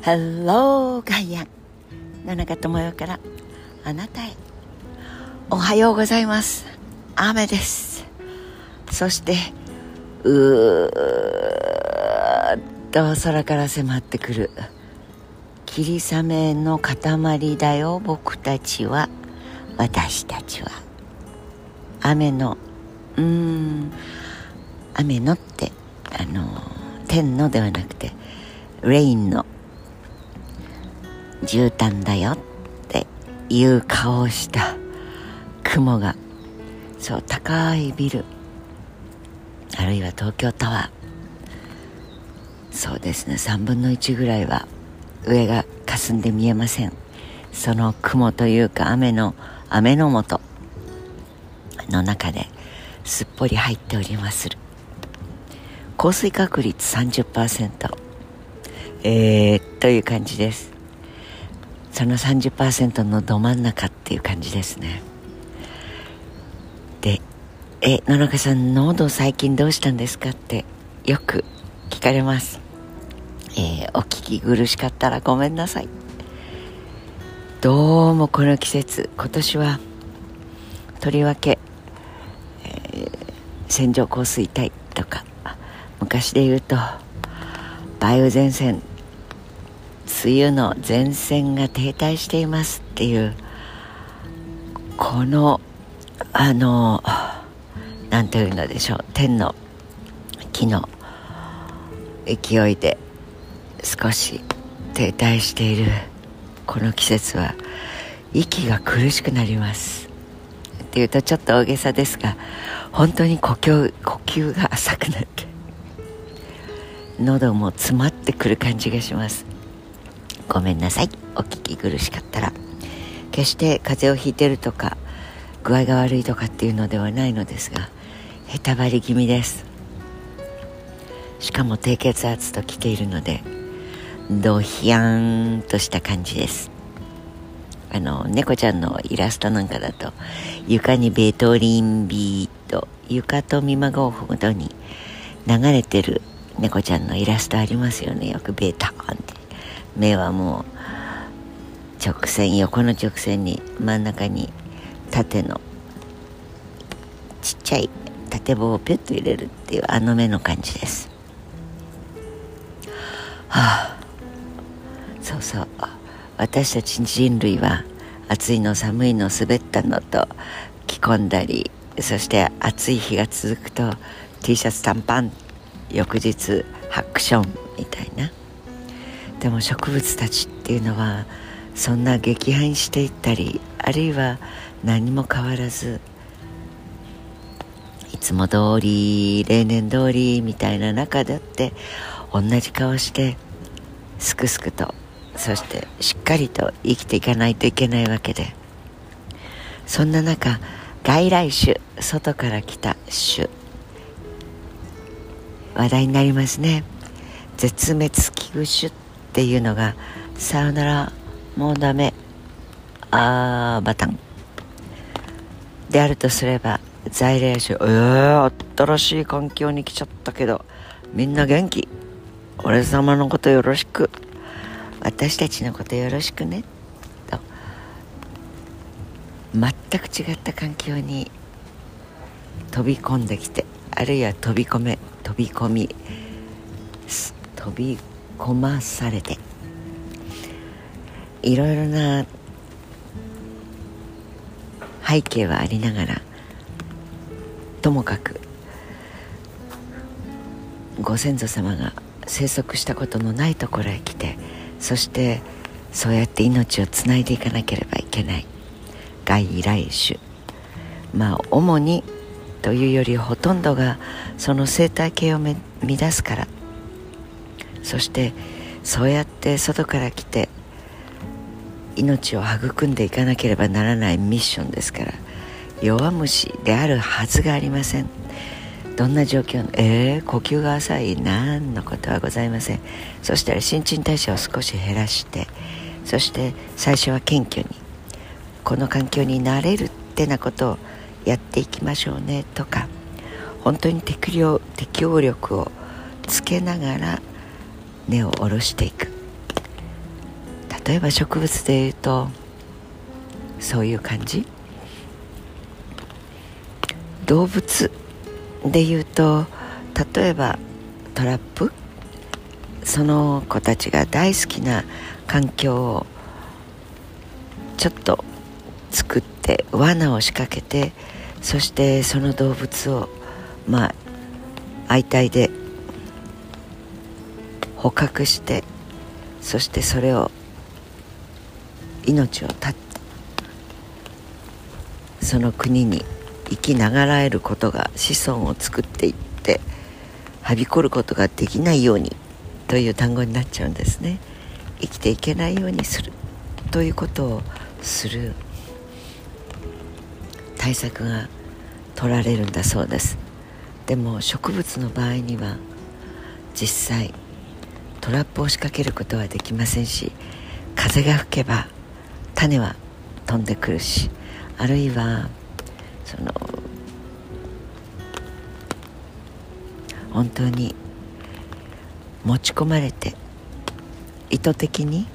ハローガイアン野中智代からあなたへ。おはようございます。雨です。そしてうーっと空から迫ってくる霧雨の塊だよ僕たちは。私たちは。雨のうーん雨のってあの天のではなくてレインの。絨毯だよっていう顔をした雲がそう高いビル。あるいは東京タワー。そうですね。3分の1ぐらいは上が霞んで見えません。その雲というか雨の雨の元の中ですっぽり入っておりまする。降水確率30%えー、という感じです。その30%のど真ん中っていう感じですねで「え野中さん喉最近どうしたんですか?」ってよく聞かれますえー、お聞き苦しかったらごめんなさいどうもこの季節今年はとりわけ、えー、線状降水帯とか昔で言うと梅雨前線梅雨の前線が停滞していますっていうこのあの何というのでしょう。天の木の勢いで少し停滞しているこの季節は息が苦しくなります。っていうとちょっと大げさですが本当に呼吸呼吸が浅くなって喉も詰まってくる感じがします。ごめんなさい。お聞き苦しかったら。決して風邪をひいてるとか具合が悪いとかっていうのではないのですがへたばり気味です。しかも低血圧と来ているのでドヒヤーンとした感じです。あの猫ちゃんのイラストなんかだと床にベトリンビート床と見まごうほどに流れてる猫ちゃんのイラストありますよね。よくベーターンって。目はもう直線横の直線に真ん中に縦のちっちゃい縦棒をピュッと入れるっていうあの目の感じです。はあ。そうそう。私たち人類は暑いの寒いの滑ったのと着込んだりそして暑い日が続くと T シャツ短パン翌日ハックションみたいな。でも植物たちっていうのはそんな撃破していったりあるいは何も変わらずいつも通り例年通りみたいな中だって同じ顔してすくすくとそしてしっかりと生きていかないといけないわけで。そんな中外来種外から来た種話題になりますね絶滅危惧種っていうのがさよならもうダメ。あーバタン。であるとすれば在来種えー、新しい環境に来ちゃったけどみんな元気。俺様のことよろしく。私たちのことよろしくね。と。全く違った環境に飛び込んできてあるいは飛び込め飛び込み飛び込まされていろいろな背景はありながらともかくご先祖様が生息したことのないところへ来てそしてそうやって命をつないでいかなければいけない外来種まあ主にというよりほとんどがその生態系を乱すからそしてそうやって外から来て命を育んでいかなければならないミッションですから弱虫であるはずがありません。どんな状況のえー、呼吸が浅い何のことはございません。そしたら新陳代謝を少し減らしてそして最初は謙虚にこの環境になれるってなことをやっていきましょうねとか本当に適応適応力をつけながら根を下ろしていく。例えば植物でいうとそういう感じ。動物でいうと例えばトラップ。その子たちが大好きな環境をちょっと作って罠を仕掛けてそしてその動物をまあ相対で捕獲してそしてそれを命を絶ってその国に生きながらえることが子孫を作っていってはびこることができないようにという単語になっちゃうんですね。生きていけないようにする。ということをする対策が取られるんだそうです。でも植物の場合には実際トラップを仕掛けることはできませんし風が吹けば種は飛んでくるしあるいはその本当に持ち込まれて意図的に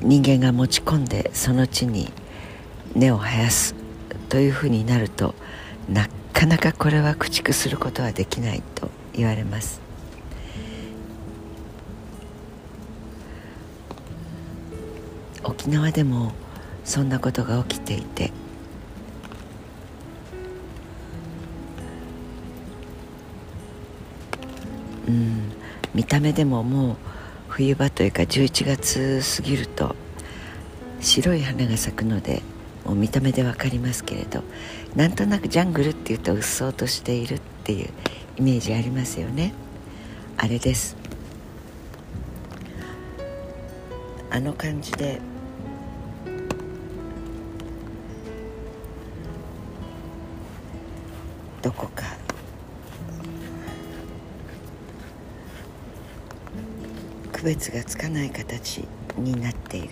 人間が持ち込んでその地に根を生やすというふうになるとなかなかこれは駆逐することはできないと言われます。沖縄でもそんなことが起きていて。うん。見た目でももう冬場というか11月過ぎると白い花が咲くのでもう見た目で分かりますけれどなんとなくジャングルっていうとうっそうとしているっていうイメージありますよね。あれです。あの感じでどこか。区別がつかない形になっている。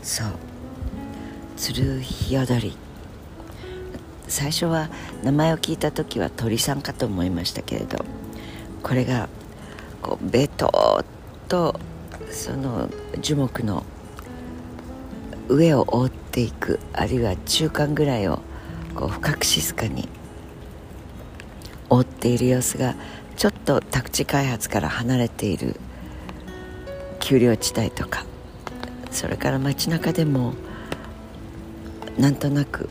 そう。ツルヒヨドリ最初は名前を聞いた時は鳥さんかと思いましたけれどこれがこうベトーとその樹木の上を覆っていくあるいは中間ぐらいをこう深く静かに覆っている様子がちょっと宅地開発から離れている丘陵地帯とかそれから街中でもなんとなく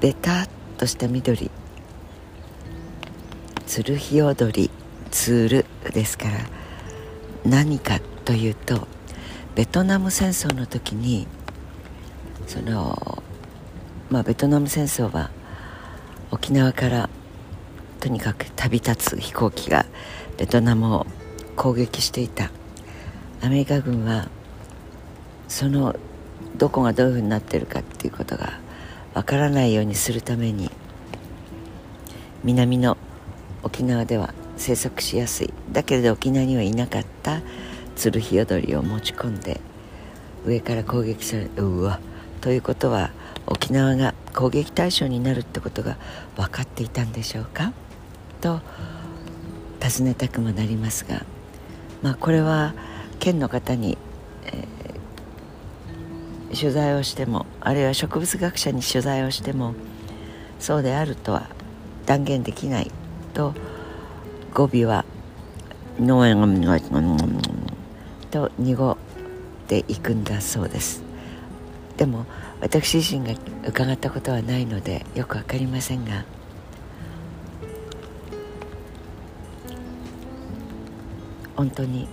ベタっとした緑ツルヒヨドリツールですから何かというとベトナム戦争の時にそのまあ、ベトナム戦争は沖縄からとにかく旅立つ飛行機がベトナムを攻撃していた。アメリカ軍はそのどこがどういうふうになってるかっていうことがわからないようにするために南の沖縄では生息しやすい。だけれど沖縄にはいなかったツルヒヨドリを持ち込んで上から攻撃されうわということは沖縄が攻撃対象になるってことが分かっていたんでしょうか？と尋ねたくもなりますが、まあ、これは県の方に、えー、取材をしてもあるいは植物学者に取材をしてもそうであるとは断言できないと語尾は「農園がと濁っていくんだそうです。でも私自身が伺ったことはないのでよく分かりませんが。本当に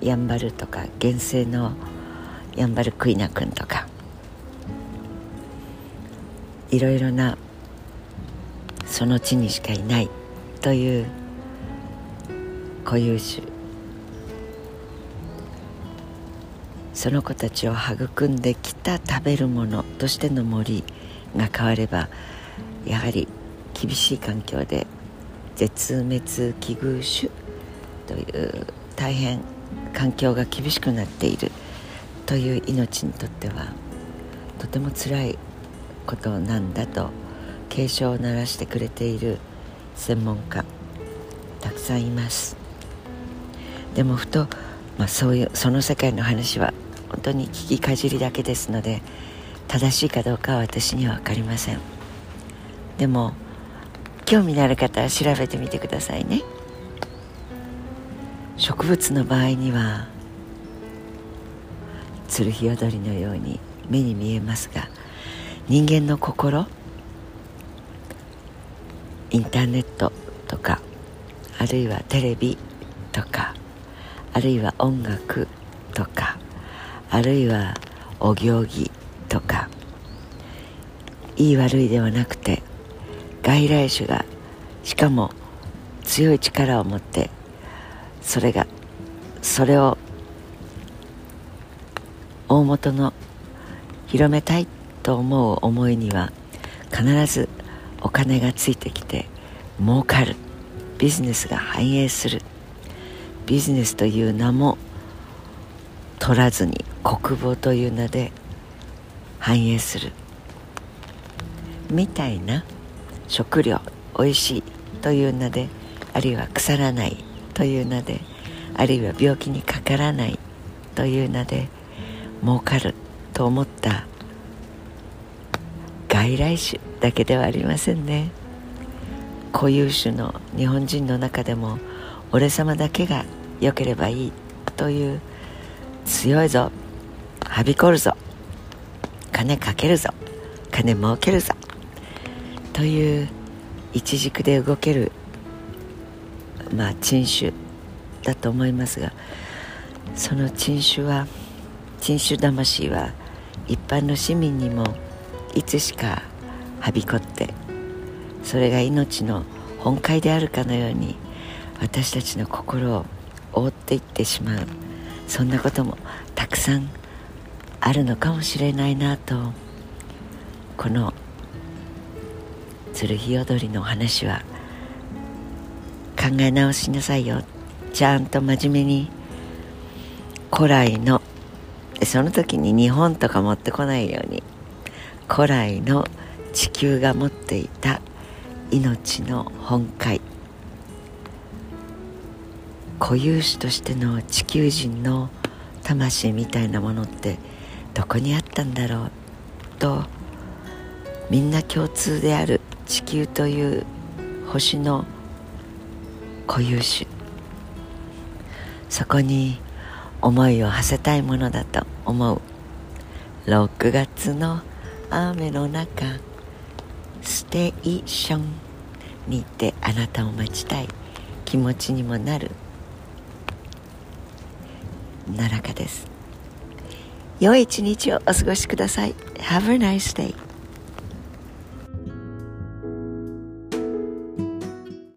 やんばるとか原生のやんばるクイナ君とかいろいろなその地にしかいないという固有種その子たちを育んできた食べるものとしての森が変わればやはり厳しい環境で絶滅危惧種という大変環境が厳しくなっているという命にとってはとても辛いことなんだと警鐘を鳴らしてくれている専門家たくさんいます。でもふと、まあ、そういうその世界の話は本当に聞きかじりだけですので正しいかどうかは私には分かりません。でも興味のある方は調べてみてくださいね。植物の場合にはツルヒヨドリのように目に見えますが人間の心インターネットとかあるいはテレビとかあるいは音楽とかあるいはお行儀とかいい悪いではなくて外来種がしかも強い力を持ってそれがそれを大元の広めたいと思う思いには必ずお金がついてきて儲かる。ビジネスが繁栄する。ビジネスという名も取らずに国防という名で繁栄する。みたいな食料おいしいという名であるいは腐らないという名であるいは病気にかからないという名で儲かると思った外来種だけではありませんね。固有種の日本人の中でも俺様だけが良ければいいという強いぞ。はびこるぞ。金かけるぞ。金儲けるぞ。という一軸で動けるまあ珍種だと思いますがその珍種は珍種魂は一般の市民にもいつしかはびこってそれが命の本懐であるかのように私たちの心を覆っていってしまう。そんなこともたくさんあるのかもしれないなとこの鶴日踊りの話は考え直しなさいよ。ちゃんと真面目に古来のその時に日本とか持ってこないように古来の地球が持っていた命の本懐。固有種としての地球人の魂みたいなものってどこにあったんだろうとみんな共通である地球という星の固有種。そこに思いを馳せたいものだと思う。6月の雨の中ステーションに行ってあなたを待ちたい気持ちにもなる。奈良かです。良い一日をお過ごしください。Have a nice day.